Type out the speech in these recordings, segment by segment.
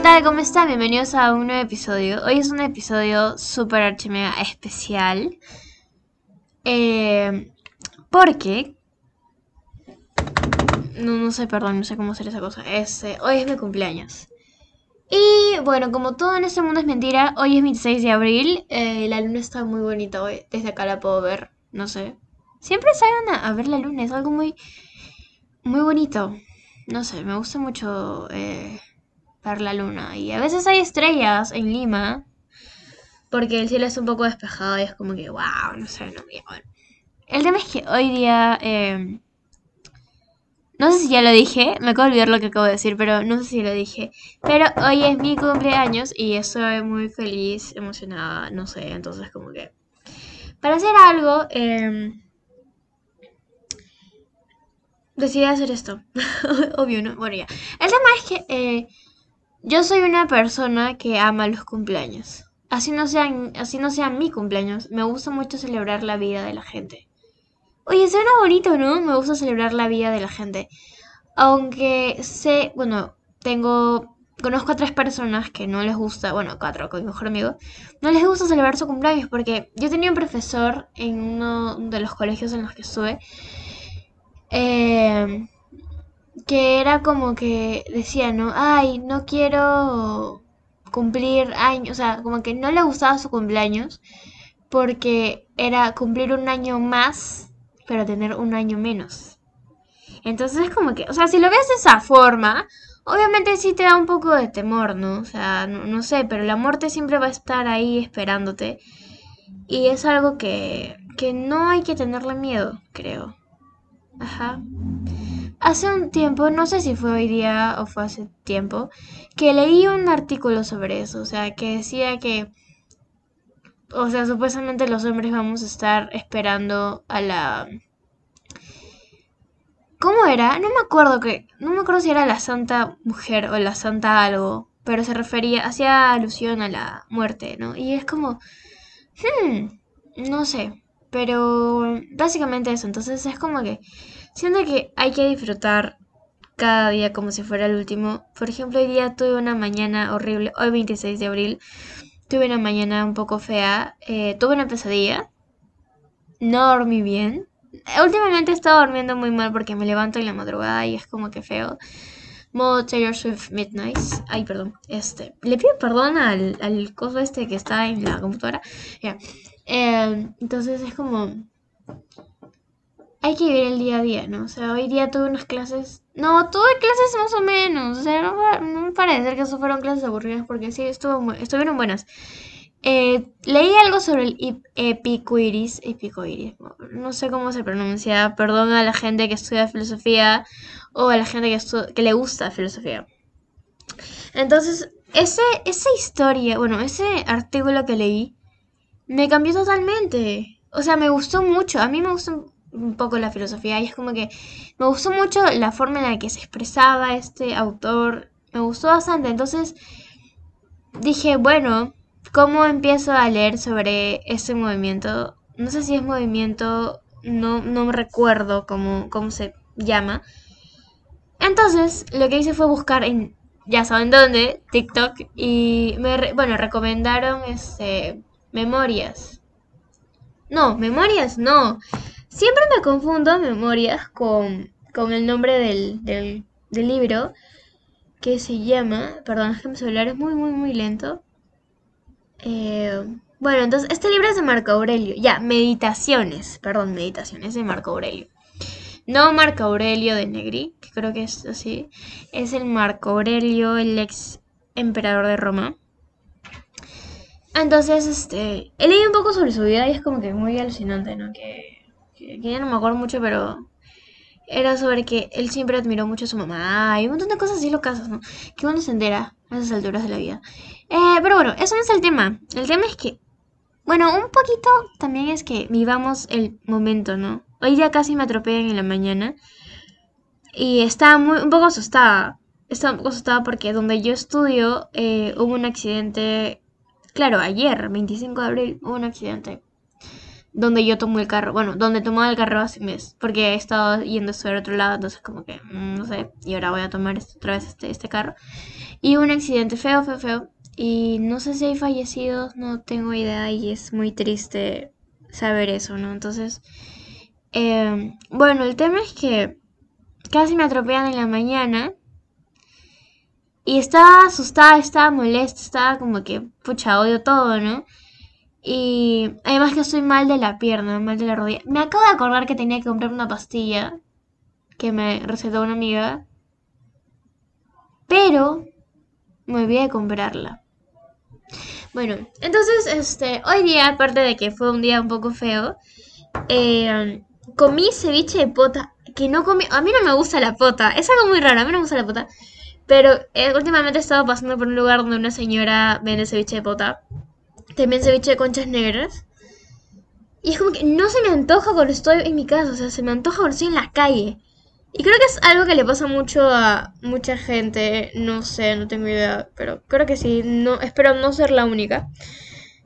¿qué tal? ¿Cómo están? Bienvenidos a un nuevo episodio. Hoy es un episodio súper archimega especial. Eh, porque... No, no sé, perdón, no sé cómo hacer esa cosa. Este, hoy es mi cumpleaños. Y bueno, como todo en este mundo es mentira, hoy es 26 de abril. eh, la luna está muy bonita hoy. Desde acá la puedo ver. No sé. Siempre salgan a, a ver la luna. Es algo muy... Muy bonito. No sé, me gusta mucho eh, ver la luna. Y a veces hay estrellas en Lima. Porque el cielo es un poco despejado y es como que, wow, no sé, no me. El tema es que hoy día... eh, no sé si ya lo dije, me acabo de olvidar lo que acabo de decir, pero no sé si lo dije. Pero hoy es mi cumpleaños y estoy muy feliz, emocionada, no sé, entonces como que... Para hacer algo, eh, decidí hacer esto. Obvio, ¿no? Bueno, ya. El tema es que eh, yo soy una persona que ama los cumpleaños. Así no, sean, así no sea mi cumpleaños, me gusta mucho celebrar la vida de la gente. Oye, suena bonito, ¿no? Me gusta celebrar la vida de la gente. Aunque sé, bueno, tengo, conozco a tres personas que no les gusta, bueno, cuatro con mi mejor amigo, no les gusta celebrar su cumpleaños porque yo tenía un profesor en uno de los colegios en los que estuve eh, que era como que decía, ¿no? Ay, no quiero cumplir años, o sea, como que no le gustaba su cumpleaños porque era cumplir un año más, pero tener un año menos. Entonces es como que, o sea, si lo ves de esa forma, obviamente sí te da un poco de temor, ¿no? O sea, no, no sé, pero la muerte siempre va a estar ahí esperándote. Y es algo que, que no hay que tenerle miedo, creo. Ajá. Hace un tiempo, no sé si fue hoy día o fue hace tiempo, que leí un artículo sobre eso, o sea, que decía que, o sea, supuestamente los hombres vamos a estar esperando a la... ¿Cómo era? No me acuerdo que, no me acuerdo si era la santa mujer o la santa algo, pero se refería, hacía alusión a la muerte, ¿no? Y es como, hmm, no sé, pero básicamente eso, entonces es como que siento que hay que disfrutar cada día como si fuera el último. Por ejemplo, hoy día tuve una mañana horrible, hoy 26 de abril, tuve una mañana un poco fea, eh, tuve una pesadilla, no dormí bien. Últimamente he estado durmiendo muy mal porque me levanto en la madrugada y es como que feo. Modo Taylor Swift Midnight. Ay, perdón. Este. Le pido perdón al, al coso este que está en la computadora. Ya. Eh, entonces es como. Hay que vivir el día a día, ¿no? O sea, hoy día tuve unas clases. No, tuve clases más o menos. O sea, no, me parece que eso fueron clases aburridas porque sí, estuvo, estuvieron buenas. Eh, leí algo sobre el ep- epicuiris. Epicuiris. No sé cómo se pronuncia. Perdón a la gente que estudia filosofía o a la gente que, que le gusta filosofía. Entonces, ese, esa historia, bueno, ese artículo que leí me cambió totalmente. O sea, me gustó mucho. A mí me gustó un poco la filosofía y es como que me gustó mucho la forma en la que se expresaba este autor. Me gustó bastante. Entonces dije, bueno, ¿cómo empiezo a leer sobre ese movimiento? No sé si es movimiento, no, no me recuerdo cómo, cómo se llama. Entonces, lo que hice fue buscar en, ya saben dónde, TikTok, y me, bueno, recomendaron este, memorias. No, memorias no. Siempre me confundo memorias con, con el nombre del, del, libro, que se llama, perdón, es que mi celular es muy, muy, muy lento. Eh, bueno, entonces, este libro es de Marco Aurelio. Ya, Meditaciones, perdón, Meditaciones de Marco Aurelio. No Marco Aurelio de Negri, que creo que es así. Es el Marco Aurelio, el ex emperador de Roma. Entonces, este, he leído un poco sobre su vida y es como que muy alucinante, ¿no? Que, que, que ya no me acuerdo mucho, pero era sobre que él siempre admiró mucho a su mamá y un montón de cosas así locas, ¿no? Que uno se entera a esas alturas de la vida. Eh, pero bueno, eso no es el tema. El tema es que, bueno, un poquito también es que vivamos el momento, ¿no? Hoy día casi me atropellan en la mañana y estaba muy, un poco asustada. Estaba un poco asustada porque donde yo estudio eh, hubo un accidente, claro, ayer, 25 de abril, hubo un accidente donde yo tomo el carro. Bueno, donde tomaba el carro hace un mes. Porque he estado yendo sobre otro lado. Entonces como que, mm, no sé. Y ahora voy a tomar este, otra vez este, este carro. Y un accidente feo, feo, feo. Y no sé si hay fallecidos. No tengo idea. Y es muy triste saber eso, ¿no? Entonces... Eh, bueno, el tema es que casi me atropellan en la mañana. Y estaba asustada, estaba molesta, estaba como que, pucha, odio todo, ¿no? Y además que estoy mal de la pierna, mal de la rodilla. Me acabo de acordar que tenía que comprar una pastilla que me recetó una amiga. Pero me olvidé de comprarla. Bueno, entonces, este, hoy día, aparte de que fue un día un poco feo, eh, comí ceviche de pota. Que no comí. A mí no me gusta la pota. Es algo muy raro. A mí no me gusta la pota. Pero eh, últimamente he estado pasando por un lugar donde una señora vende ceviche de pota. También ceviche de conchas negras. Y es como que no se me antoja cuando estoy en mi casa. O sea, se me antoja cuando estoy en la calle. Y creo que es algo que le pasa mucho a mucha gente. No sé, no tengo idea. Pero creo que sí. No, espero no ser la única.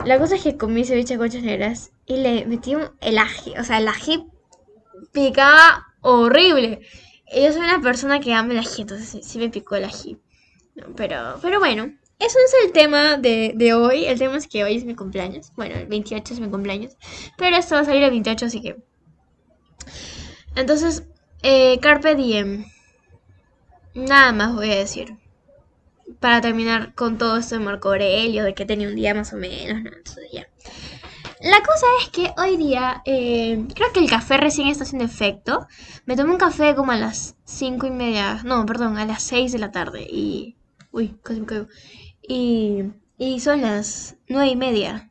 La cosa es que comí ceviche de conchas negras y le metí un, el ají. O sea, el ají picaba horrible. Yo soy una persona que ama el ají, entonces sí, me picó el ají. pero, pero bueno, eso es el tema de, hoy. El tema es que hoy es mi cumpleaños. Bueno, el 28 es mi cumpleaños. Pero esto va a salir el 28, así que... Entonces, eh, Carpe Diem. Nada más voy a decir. Para terminar con todo esto de Marco Aurelio, de que tenía un día más o menos, ¿no? Entonces ya. La cosa es que hoy día, eh, creo que el café recién está haciendo efecto. Me tomé un café como a las cinco y media, no, perdón, a las 6 de la tarde. Y. Uy, casi me caigo. Y. Y son las nueve y media.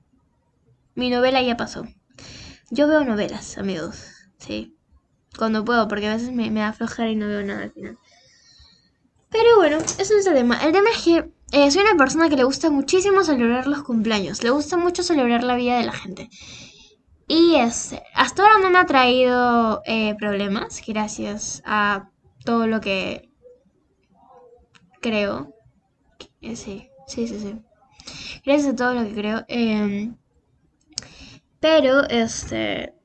Mi novela ya pasó. Yo veo novelas, amigos. Sí. Cuando puedo, porque a veces me, da flojera y no veo nada al final. Pero bueno, eso es el tema. El tema es que eh, soy una persona que le gusta muchísimo celebrar los cumpleaños. Le gusta mucho celebrar la vida de la gente. Y es, hasta ahora no me ha traído eh, problemas, gracias a todo lo que creo. Eh, sí, sí, sí, sí. Gracias a todo lo que creo. Em, pero, este,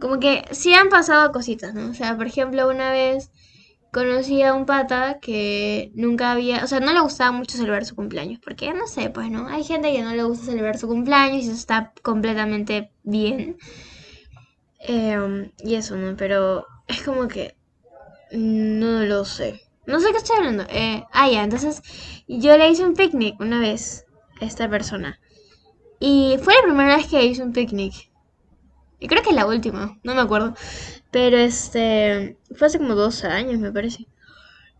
como que sí han pasado cositas, ¿no? O sea, por ejemplo, una vez conocí a un pata que nunca había, o sea, no le gustaba mucho celebrar su cumpleaños, porque no sé, pues, ¿no? Hay gente que no le gusta celebrar su cumpleaños y eso está completamente bien. Em, y eso, ¿no? Pero es como que no lo sé. No sé qué estoy hablando. Eh, ah, ya, entonces yo le hice un picnic una vez a esta persona. Y fue la primera vez que hice un picnic. Y creo que la última, no me acuerdo. Pero este, fue hace como dos años, me parece.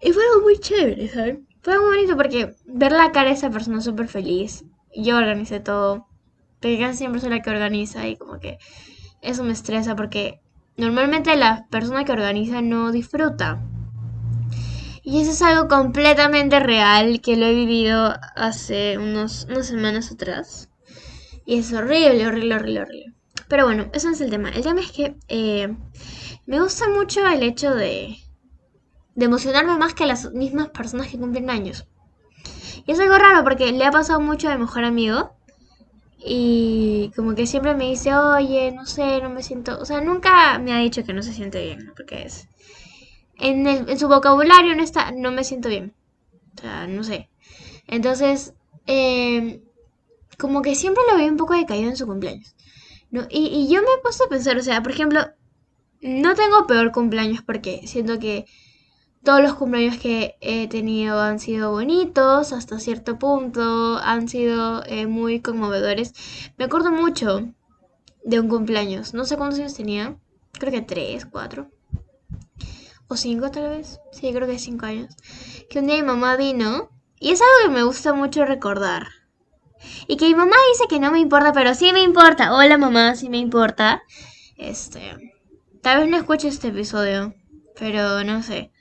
Y fue algo muy chévere, ¿sabes? Fue muy bonito porque ver la cara de esa persona súper feliz. Yo organicé todo. Casi siempre soy la que organiza y como que eso me estresa porque normalmente la persona que organiza no disfruta. Y eso es algo completamente real que lo he vivido hace unos, unas semanas atrás. Y es horrible, horrible, horrible, horrible. Pero bueno, eso no es el tema. El tema es que eh, me gusta mucho el hecho de, emocionarme más que las mismas personas que cumplen años. Y es algo raro porque le ha pasado mucho a mi mejor amigo. Y como que siempre me dice, oye, no sé, no me siento... O sea, nunca me ha dicho que no se siente bien, porque es... En, en su vocabulario no está, no me siento bien. O sea, no sé. Entonces, eh, como que siempre lo veo un poco decaído en su cumpleaños. ¿No? Y, yo me he puesto a pensar, o sea, por ejemplo, no tengo peor cumpleaños porque siento que todos los cumpleaños que he tenido han sido bonitos hasta cierto punto, han sido eh, muy conmovedores. Me acuerdo mucho de un cumpleaños, no sé cuántos años tenía, creo que tres, cuatro o cinco tal vez, sí, creo que cinco años, que un día mi mamá vino y es algo que me gusta mucho recordar. Y que mi mamá dice que no me importa, pero sí me importa. Hola mamá, sí me importa. Este, Tal vez no escuche este episodio, pero no sé.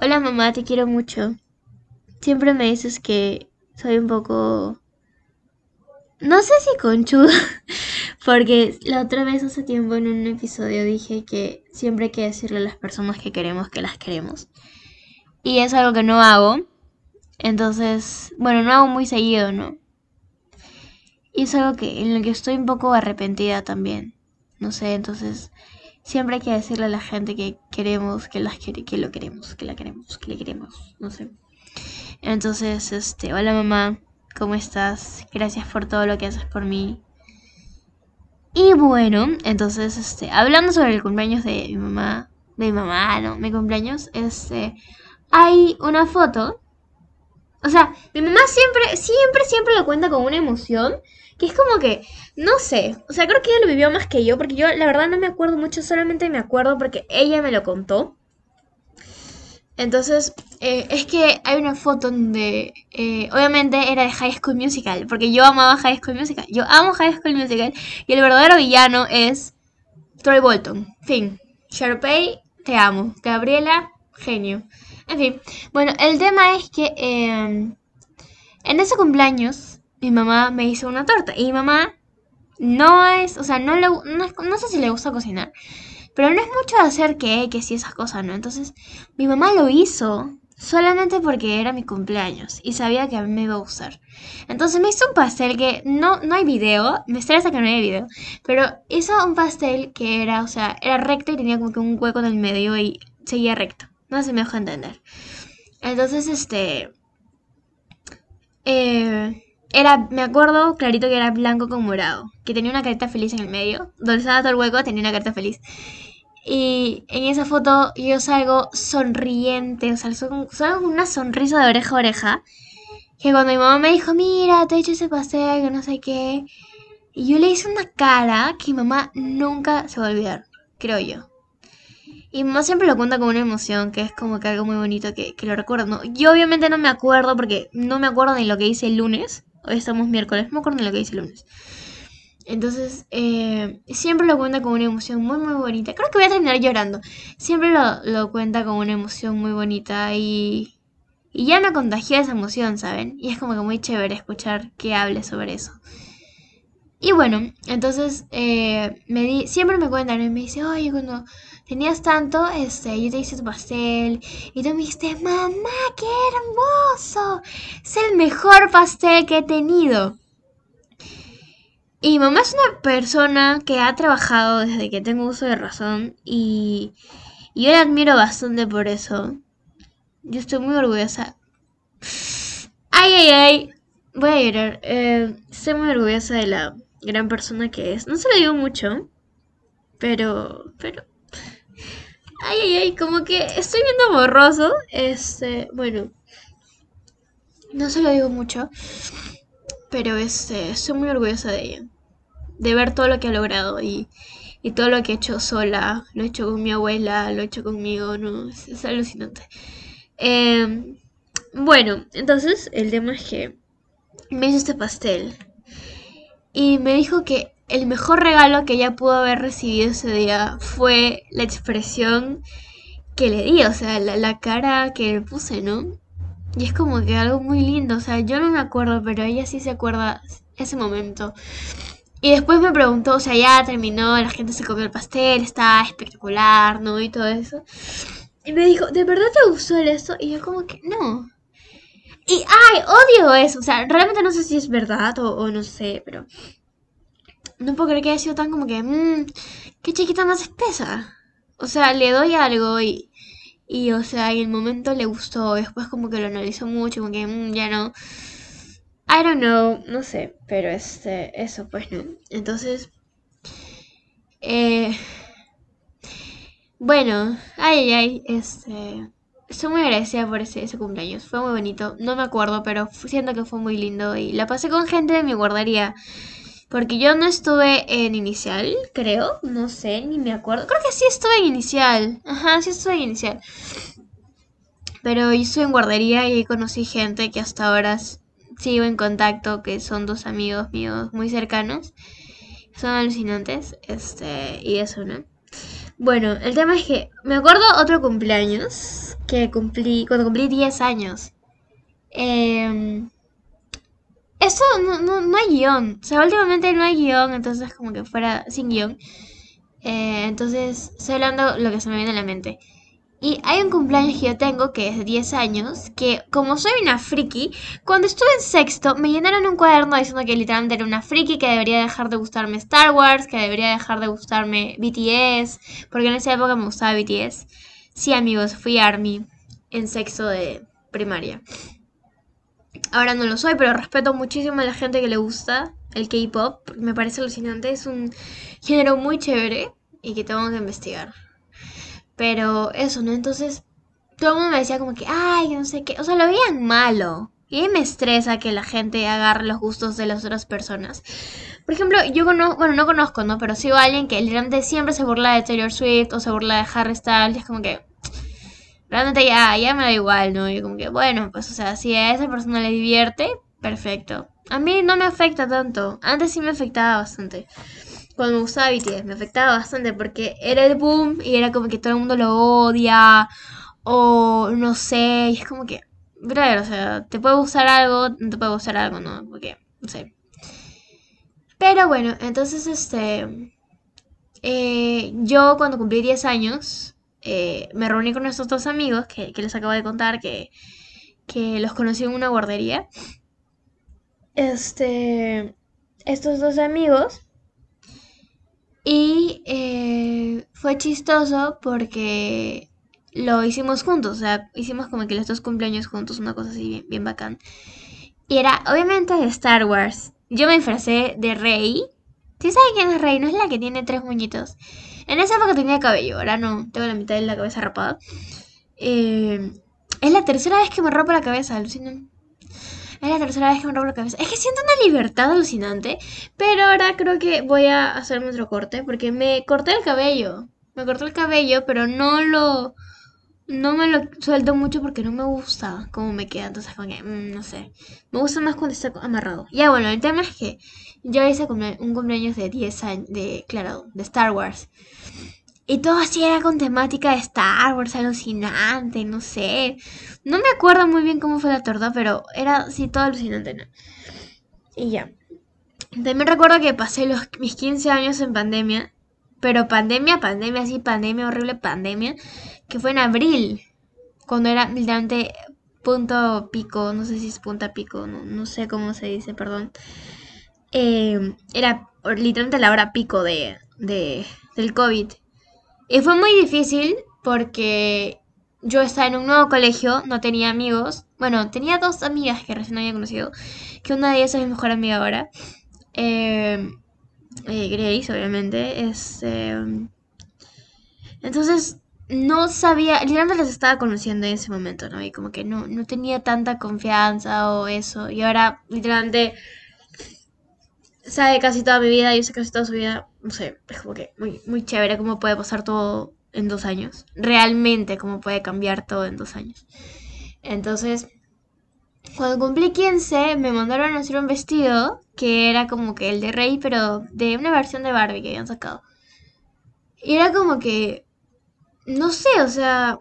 Hola mamá, te quiero mucho. Siempre me dices que soy un poco... No sé si conchudo, porque la otra vez hace tiempo en un episodio dije que siempre hay que decirle a las personas que queremos que las queremos. Y es algo que no hago. Entonces, bueno, no hago muy seguido, ¿no? Y es algo que en lo que estoy un poco arrepentida también. no sé, entonces siempre hay que decirle a la gente que queremos, que las quiere, que lo queremos, que la queremos, que le queremos, no sé. Entonces, este, hola mamá, ¿cómo estás? Gracias por todo lo que haces por mí. Y bueno, entonces, este, hablando sobre el cumpleaños de mi mamá, de mi mamá, no, mi cumpleaños, este, hay una foto. O sea, mi mamá siempre, siempre, siempre lo cuenta con una emoción. Que es como que, no sé, o sea, creo que ella lo vivió más que yo, porque yo la verdad no me acuerdo mucho, solamente me acuerdo porque ella me lo contó. Entonces, eh, es que hay una foto donde, eh, obviamente era de High School Musical, porque yo amaba High School Musical. Yo amo High School Musical y el verdadero villano es Troy Bolton. Fin. Sharpay, te amo. Gabriela, genio. En fin, bueno, el tema es que em, en ese cumpleaños mi mamá me hizo una torta y mi mamá no es, o sea, no, le, no, sé si le gusta cocinar, pero no es mucho de hacer que, sí, esas cosas, ¿no? Entonces, mi mamá lo hizo solamente porque era mi cumpleaños y sabía que a mí me iba a gustar. Entonces me hizo un pastel que no, no hay video, me estresa que no hay video, pero hizo un pastel que era, o sea, era recto y tenía como que un hueco en el medio y seguía recto. No se me deja entender. Entonces, este... Eh, era, me acuerdo clarito que era blanco con morado, que tenía una carita feliz en el medio, donde estaba todo el hueco tenía una carita feliz. Y en esa foto yo salgo sonriente, o sea, salgo con una sonrisa de oreja a oreja. Que cuando mi mamá me dijo, mira, te he hecho ese pastel, que no sé qué. Y yo le hice una cara que mi mamá nunca se va a olvidar, creo yo. Y mamá siempre lo cuenta con una emoción, que es como que algo muy bonito que, que lo recuerdo. Yo obviamente no me acuerdo porque no me acuerdo ni lo que hice el lunes. Hoy estamos miércoles, no me acuerdo lo que hice el lunes. Entonces, eh, siempre lo cuenta con una emoción muy, muy bonita. Creo que voy a terminar llorando. Siempre lo, lo cuenta con una emoción muy bonita y, y ya me contagió esa emoción, ¿saben? Y es como que muy chévere escuchar que hable sobre eso. Y bueno, entonces eh, me di, siempre me cuentan y me dice, oye, cuando tenías tanto, este, yo te hice tu pastel y tú me dijiste, mamá, qué hermoso, es el mejor pastel que he tenido. Y mamá es una persona que ha trabajado desde que tengo uso de razón y, yo la admiro bastante por eso. Yo estoy muy orgullosa. Ay, ay, ay. Voy a llorar. Eh, estoy muy orgullosa de la gran persona que es. No se lo digo mucho, pero, pero Ay, ay, ay, como que estoy viendo borroso. Este, bueno. No se lo digo mucho. Pero este, estoy muy orgullosa de ella. De ver todo lo que ha logrado y, y todo lo que he hecho sola. Lo he hecho con mi abuela, lo he hecho conmigo, no, es, alucinante. Em, bueno, entonces el tema es que me hizo este pastel. Y me dijo que el mejor regalo que ella pudo haber recibido ese día fue la expresión que le di, o sea, la, cara que le puse, ¿no? Y es como que algo muy lindo, o sea, yo no me acuerdo, pero ella sí se acuerda ese momento. Y después me preguntó, o sea, ya terminó, la gente se comió el pastel, está espectacular, ¿no? Y todo eso. Y me dijo, ¿de verdad te gustó esto? Y yo como que, no. Y, ay, odio eso, o sea, realmente no sé si es verdad o no sé, pero no puedo creer que haya sido tan como que, mmm, qué chiquita más espesa. O sea, le doy algo y, y o sea, en el momento le gustó, después como que lo analizó mucho, como que, mmm, ya no. I don't know, no sé, pero este, eso pues no. Entonces, eh, bueno, ay, ay, este, estoy muy agradecida por ese, ese cumpleaños, fue muy bonito, no me acuerdo, pero siento que fue muy lindo y la pasé con gente de mi guardería. Porque yo no estuve en inicial, creo. No sé, ni me acuerdo. Creo que sí estuve en inicial. Ajá, sí estuve en inicial. Pero yo estuve en guardería y conocí gente que hasta ahora sigo en contacto, que son dos amigos míos muy cercanos. Son alucinantes. Este, y eso, ¿no? Bueno, el tema es que me acuerdo otro cumpleaños que cumplí cuando cumplí 10 años. Eh, eso no, no, no hay guion. O sea, últimamente no hay guion, entonces como que fuera sin guion. Eh, entonces, estoy hablando lo que se me viene a la mente. Y hay un cumpleaños que yo tengo que es de 10 años, que como soy una friki, cuando estuve en sexto me llenaron un cuaderno diciendo que literalmente era una friki, que debería dejar de gustarme Star Wars, que debería dejar de gustarme BTS, porque en esa época me gustaba BTS. Sí amigos, fui ARMY en sexto de primaria. Ahora no lo soy, pero respeto muchísimo a la gente que le gusta el K-Pop, me parece alucinante, es un género muy chévere y que tengo que investigar. Pero eso, ¿no? Entonces, todo el mundo me decía como que, ay, no sé qué. O sea, lo veían malo. Y me estresa que la gente agarre los gustos de las otras personas. Por ejemplo, yo conozco, bueno, no conozco, ¿no? Pero sigo a alguien que literalmente siempre se burla de Taylor Swift o se burla de Harry Styles. Y es como que, realmente ya, ya me da igual, ¿no? Y como que, bueno, pues, o sea, si a esa persona le divierte, perfecto. A mí no me afecta tanto. Antes sí me afectaba bastante cuando me gustaba BTS me afectaba bastante porque era el boom y era como que todo el mundo lo odia o no sé, y es como que, brother, o sea, te puede gustar algo, no te puede gustar algo, ¿no? Porque, no sé. Pero bueno, entonces este, eh, yo cuando cumplí 10 años, eh, me reuní con estos dos amigos que, que les acabo de contar que, que los conocí en una guardería. Este, estos dos amigos y eh, fue chistoso porque lo hicimos juntos, o sea, hicimos como que los dos cumpleaños juntos, una cosa así bien, bien bacán. Y era obviamente de Star Wars. Yo me disfracé de Rey. ¿Sí saben quién es Rey? ¿No es la que tiene tres muñitos? En esa época tenía cabello, ahora no, tengo la mitad de la cabeza rapada. Eh, es la tercera vez que me rapo la cabeza, alucinan. Es la tercera vez que me robo la cabeza. Es que siento una libertad alucinante. Pero ahora creo que voy a hacerme otro corte. Porque me corté el cabello. Me corté el cabello, pero no lo. No me lo suelto mucho porque no me gusta cómo me queda. Entonces, como que, mm, no sé. Me gusta más cuando está amarrado. Ya, bueno, el tema es que yo hice un cumpleaños de 10 años. De, claro, de Star Wars. Y todo así era con temática de Star Wars, alucinante, no sé. No me acuerdo muy bien cómo fue la torta, pero era así todo alucinante. Y ya. También recuerdo que pasé los, mis 15 años en pandemia. Pero pandemia, pandemia, así, pandemia, horrible pandemia. Que fue en abril. Cuando era literalmente punto pico. No sé si es punta pico. No, sé cómo se dice, perdón. Eh, era literalmente la hora pico de, de, del COVID. Y fue muy difícil porque yo estaba en un nuevo colegio, no tenía amigos. Bueno, tenía dos amigas que recién había conocido, que una de ellas es mi mejor amiga ahora. Eh, eh, Grace, obviamente. Es, em, entonces, no sabía, literalmente las estaba conociendo en ese momento, ¿no? Y como que no, no tenía tanta confianza o eso. Y ahora, literalmente, sabe casi toda mi vida, yo sé casi toda su vida, no sé, es como que muy, muy chévere cómo puede pasar todo en dos años. Realmente cómo puede cambiar todo en dos años. Entonces, cuando cumplí 15, me mandaron a hacer un vestido que era como que el de Rey, pero de una versión de Barbie que habían sacado. Y era como que, no sé, o sea,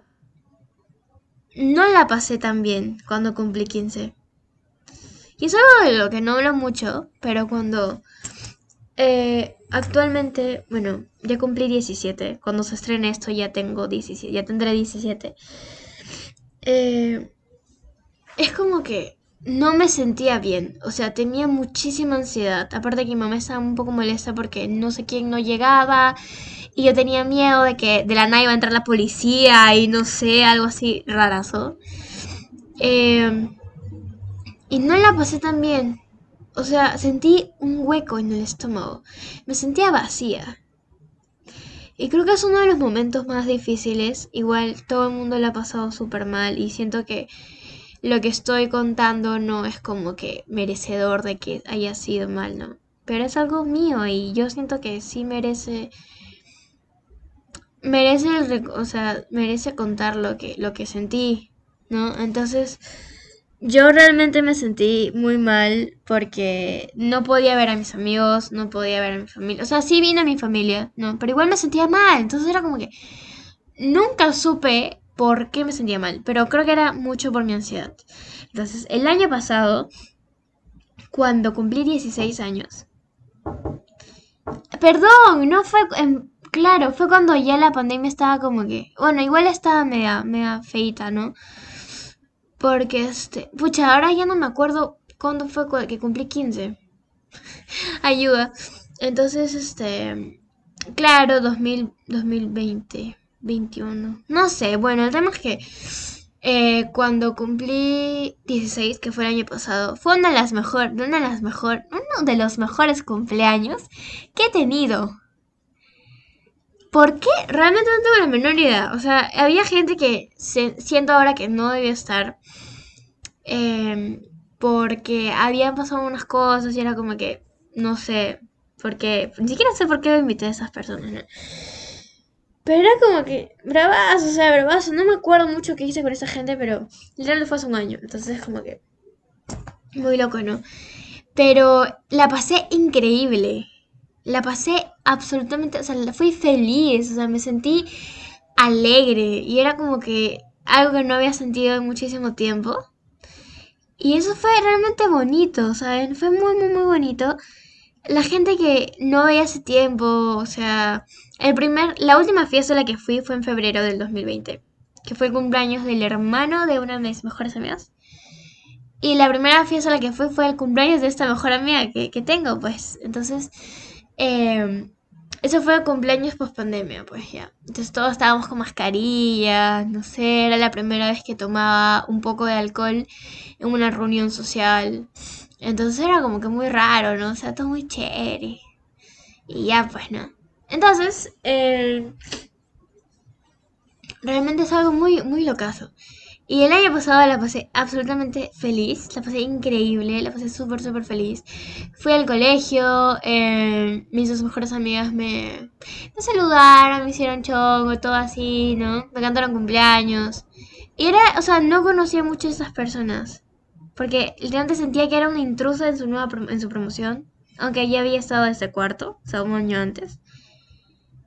no la pasé tan bien cuando cumplí 15. Y es algo de lo que no hablo mucho, pero cuando eh, actualmente, bueno, ya cumplí 17. Cuando se estrene esto ya tengo 17, ya tendré 17. Eh, es como que no me sentía bien, o sea, tenía muchísima ansiedad. Aparte que mi mamá estaba un poco molesta porque no sé quién no llegaba y yo tenía miedo de que de la nada iba a entrar la policía y no sé, algo así rarazo. Eh, y no la pasé tan bien. O sea, sentí un hueco en el estómago. Me sentía vacía. Y creo que es uno de los momentos más difíciles. Igual todo el mundo le ha pasado súper mal y siento que lo que estoy contando no es como que merecedor de que haya sido mal, ¿no? Pero es algo mío y yo siento que sí merece merece o sea, merece contar lo que lo que sentí, ¿no? Entonces, yo realmente me sentí muy mal porque no podía ver a mis amigos, no podía ver a mi familia. O sea, sí vine a mi familia, ¿no? Pero igual me sentía mal. Entonces era como que nunca supe por qué me sentía mal. Pero creo que era mucho por mi ansiedad. Entonces, el año pasado, cuando cumplí 16 años. Perdón, no fue en claro, fue cuando ya la pandemia estaba como que, bueno, igual estaba media, media feita, ¿no? Porque este, pucha, ahora ya no me acuerdo cuándo fue que cumplí 15. Ayuda. Entonces, este, claro, 2000, 2020, 21. No sé, bueno, el tema es que eh, cuando cumplí 16, que fue el año pasado, fue una de las mejores, una de las mejor, uno de los mejores cumpleaños que he tenido. ¿Por qué? Realmente no tengo la menor idea. O sea, había gente que siento ahora que no debía estar. Em, porque habían pasado unas cosas y era como que, no sé, porque ni siquiera sé por qué invité a esas personas, ¿no? Pero era como que, bravazo, o sea, bravazo. No me acuerdo mucho qué hice con esa gente, pero literalmente fue hace un año. Entonces, como que, muy loco, ¿no? Pero la pasé increíble. La pasé absolutamente, o sea, fui feliz, o sea, me sentí alegre. Y era como que algo que no había sentido en muchísimo tiempo. Y eso fue realmente bonito, ¿saben? Fue muy, muy, muy bonito. La gente que no veía hace tiempo, o sea, el primer, la última fiesta a la que fui fue en febrero del 2020, que fue el cumpleaños del hermano de una de mis mejores amigas. Y la primera fiesta a la que fui fue el cumpleaños de esta mejor amiga que, tengo, pues. Entonces, em, eso fue el cumpleaños post pandemia, pues ya. Entonces todos estábamos con mascarillas, no sé, era la primera vez que tomaba un poco de alcohol en una reunión social. Entonces era como que muy raro, ¿no? O sea, todo muy chévere. Y ya, pues, ¿no? Entonces, eh, realmente es algo muy, muy locazo. Y el año pasado la pasé absolutamente feliz, la pasé increíble, la pasé súper, súper feliz. Fui al colegio, eh, mis dos mejores amigas me, saludaron, me hicieron chongo, todo así, ¿no? Me cantaron cumpleaños. Y era, o sea, no conocía mucho a esas personas. Porque literalmente sentía que era una intrusa en su nueva en su promoción. Aunque ya había estado ese cuarto, o sea, un año antes.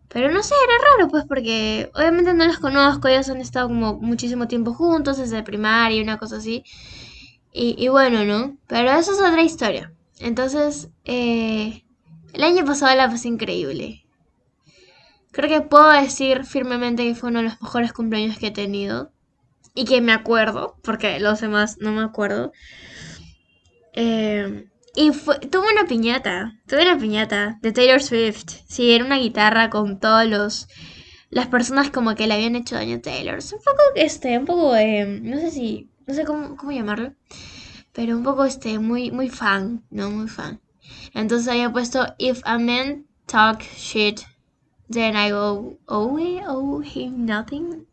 Pero no sé, era raro pues porque obviamente no los conozco, ellos han estado como muchísimo tiempo juntos desde primaria y una cosa así. Y, bueno, ¿no? Pero eso es otra historia. Entonces, eh, el año pasado la pasé increíble. Creo que puedo decir firmemente que fue uno de los mejores cumpleaños que he tenido. Y que me acuerdo, porque los demás no me acuerdo. Eh, y fue, tuve una piñata, tuve una piñata de Taylor Swift. Sí, era una guitarra con todos los las personas como que le habían hecho daño a Taylor. Un poco este, un poco eh, no sé si, no sé cómo, cómo llamarlo, pero un poco este muy muy fan, no muy fan. Entonces había puesto if a man talk shit, then I go oh oh him nothing.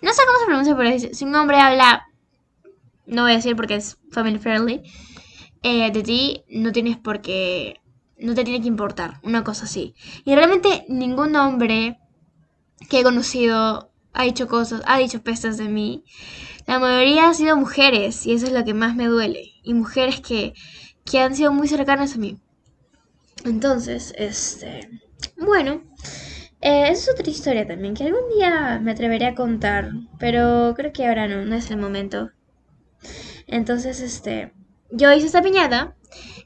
No sé cómo se pronuncia, pero si un hombre habla, no voy a decir porque es family friendly eh, de ti no tienes por qué, no te tiene que importar, una cosa así. Y realmente ningún hombre que he conocido ha dicho cosas, ha dicho pestas de mí. La mayoría han sido mujeres y eso es lo que más me duele. Y mujeres que, que han sido muy cercanas a mí. Entonces, este, bueno, eh, es otra historia también que algún día me atreveré a contar, pero creo que ahora no, no es el momento. Entonces, este, yo hice esta piñata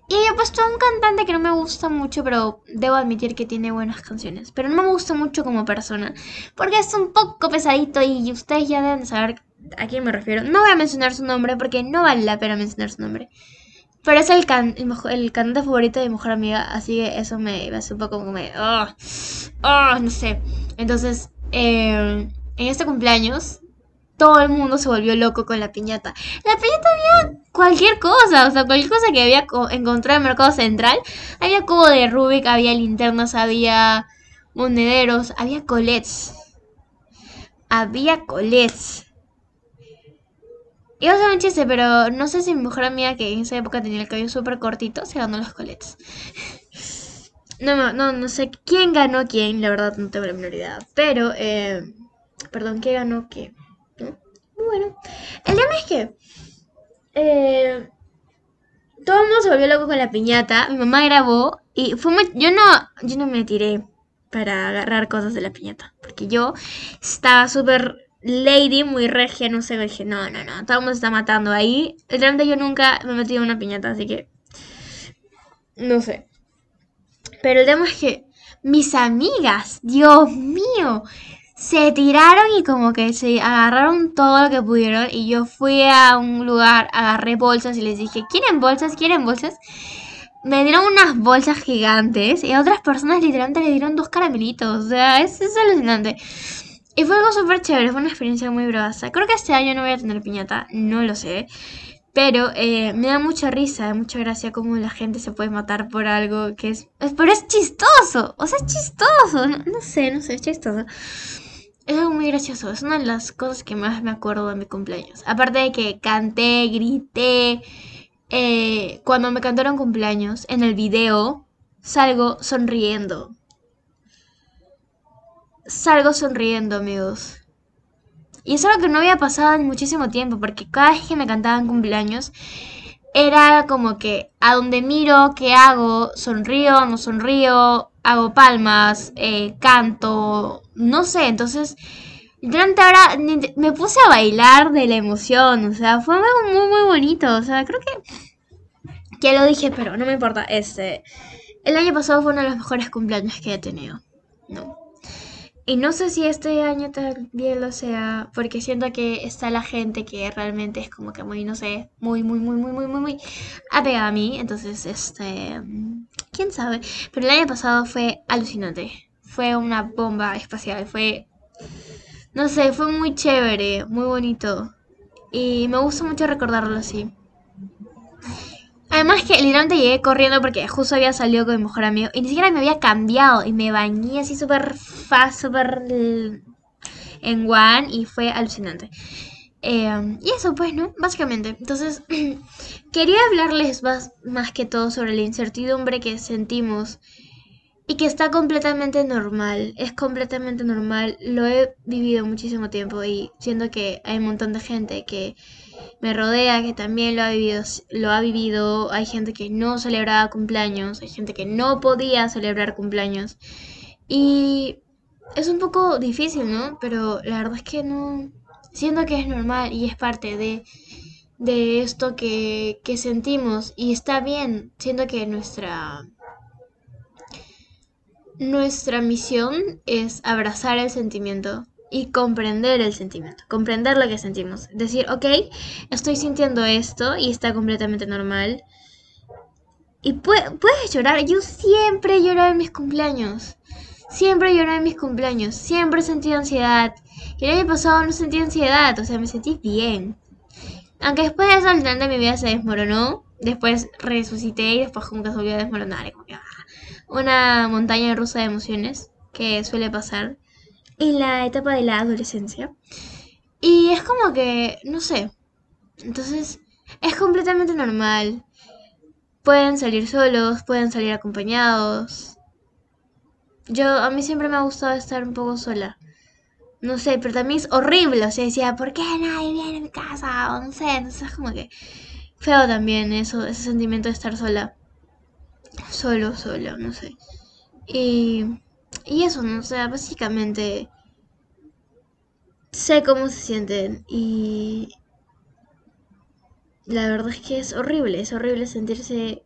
y he puesto a un cantante que no me gusta mucho, pero debo admitir que tiene buenas canciones. Pero no me gusta mucho como persona, porque es un poco pesadito y ustedes ya deben saber a quién me refiero. No voy a mencionar su nombre porque no vale la pena mencionar su nombre. Pero es el, can el, cantante favorito de mi mejor amiga, así que eso me, hace un poco como me... Oh, oh, no sé. Entonces, eh, en este cumpleaños todo el mundo se volvió loco con la piñata. La piñata había cualquier cosa, o sea, cualquier cosa que había encontrado en el mercado central. Había cubo de Rubik, había linternas, había monederos, había colets. Había colets. Iba a ser un chiste, pero no sé si mi mejor amiga que en esa época tenía el cabello súper cortito se ganó los colets. No, no, no sé quién ganó quién, la verdad no tengo la menor idea. Pero, eh, perdón, ¿qué ganó qué? Bueno, el tema es que eh, todo el mundo se volvió loco con la piñata. Mi mamá grabó y fue yo no yo no me tiré para agarrar cosas de la piñata, porque yo estaba súper lady, muy regia, no sé, dije, no, no, no, todo el mundo se está matando ahí. Realmente yo nunca me he metido en una piñata, así que no sé. Pero el tema es que mis amigas, Dios mío, se tiraron y como que se agarraron todo lo que pudieron y yo fui a un lugar, agarré bolsas y les dije, ¿quieren bolsas? ¿Quieren bolsas? Me dieron unas bolsas gigantes y a otras personas literalmente le dieron dos caramelitos, o sea, es, es alucinante. Y fue algo súper chévere, fue una experiencia muy bravaza. Creo que este año no voy a tener piñata, no lo sé. Pero eh, me da mucha risa, mucha gracia cómo la gente se puede matar por algo que es... Pero es chistoso, o sea, es chistoso. No, no sé, no sé, es chistoso. Es algo muy gracioso, es una de las cosas que más me acuerdo de mi cumpleaños. Aparte de que canté, grité. Eh, cuando me cantaron cumpleaños, en el video, salgo sonriendo. Salgo sonriendo, amigos. Y es algo que no había pasado en muchísimo tiempo, porque cada vez que me cantaban cumpleaños, era como que a donde miro, ¿qué hago? Sonrío, no sonrío, hago palmas, eh, canto, no sé, entonces durante ahora me puse a bailar de la emoción, o sea, fue algo muy muy bonito, o sea, creo que ya lo dije, pero no me importa, este el año pasado fue uno de los mejores cumpleaños que he tenido. No. Y no sé si este año también lo sea, porque siento que está la gente que realmente es como que muy, no sé, muy, muy, muy, muy, muy, muy, muy apegada a mí. Entonces, este, quién sabe. Pero el año pasado fue alucinante. Fue una bomba espacial. Fue, no sé, fue muy chévere, muy bonito. Y me gusta mucho recordarlo así. Además que literalmente llegué corriendo porque justo había salido con mi mejor amigo y ni siquiera me había cambiado y me bañé así súper fast, súper en one y fue alucinante. Eh, y eso pues, ¿no? Básicamente. Entonces, quería hablarles más, más que todo sobre la incertidumbre que sentimos y que está completamente normal. Es completamente normal. Lo he vivido muchísimo tiempo y siento que hay un montón de gente que me rodea que también lo ha vivido, lo ha vivido. Hay gente que no celebraba cumpleaños, hay gente que no podía celebrar cumpleaños. Y es un poco difícil, ¿no? Pero la verdad es que no. Siento que es normal y es parte de, de esto que, que sentimos. Y está bien. Siento que nuestra. Nuestra misión es abrazar el sentimiento y comprender el sentimiento, comprender lo que sentimos. Decir, ok, estoy sintiendo esto y está completamente normal. Y puedes llorar. Yo siempre lloro en mis cumpleaños. Siempre lloro en mis cumpleaños. Siempre he sentido ansiedad. Y el año pasado no sentí ansiedad. O sea, me sentí bien. Aunque después de eso, el tren de mi vida se desmoronó. Después resucité y después que se volvió a desmoronar. Ah, una montaña rusa de emociones que suele pasar en la etapa de la adolescencia. Y es como que, no sé. Entonces, es completamente normal. Pueden salir solos, pueden salir acompañados. Yo, a mí siempre me ha gustado estar un poco sola. No sé, pero también es horrible. O sea, decía, ¿por qué nadie viene a mi casa? O no sé, entonces es como que feo también eso, ese sentimiento de estar sola. Solo, solo, no sé. Y y eso, ¿no? O sea, básicamente sé cómo se sienten y la verdad es que es horrible, es horrible sentirse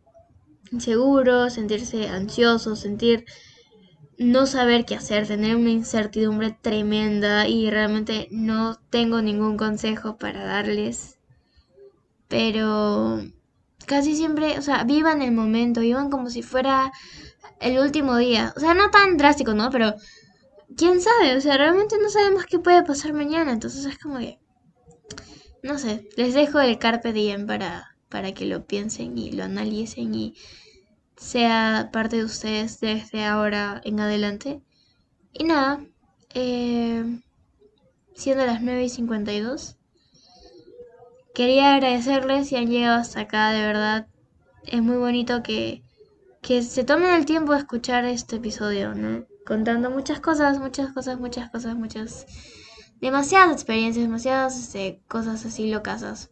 inseguro, sentirse ansioso, sentir no saber qué hacer, tener una incertidumbre tremenda y realmente no tengo ningún consejo para darles. Pero casi siempre, o sea, vivan el momento, vivan como si fuera el último día. O sea, no tan drástico, ¿no? Pero quién sabe, o sea, realmente no sabemos qué puede pasar mañana. Entonces es como que, no sé, les dejo el carpe diem para, para que lo piensen y lo analicen y sea parte de ustedes desde ahora en adelante. Y nada, eh, siendo las 9 y 52, quería agradecerles si han llegado hasta acá, de verdad. Es muy bonito que que se tomen el tiempo de escuchar este episodio, ¿no? Contando muchas cosas, muchas cosas, muchas cosas, muchas... Demasiadas experiencias, demasiadas este, cosas así locasas.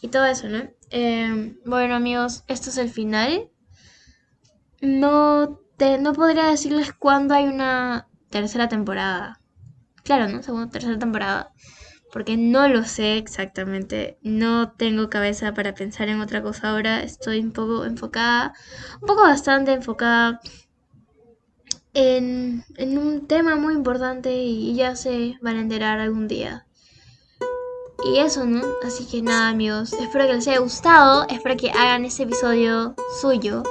Y todo eso, ¿no? Eh, bueno amigos, esto es el final. No, te, no podría decirles cuándo hay una tercera temporada. Claro, ¿no? Segunda, tercera temporada porque no lo sé exactamente, no tengo cabeza para pensar en otra cosa ahora, estoy un poco enfocada, un poco bastante enfocada en, en un tema muy importante y ya se van a enterar algún día. Y eso, ¿no? Así que nada, amigos. Espero que les haya gustado. Espero que hagan ese episodio suyo.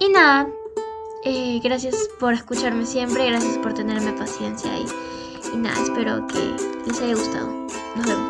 Y nada. eh, gracias por escucharme siempre. Gracias por tenerme paciencia. Y, y nada, espero que les haya gustado. Nos vemos.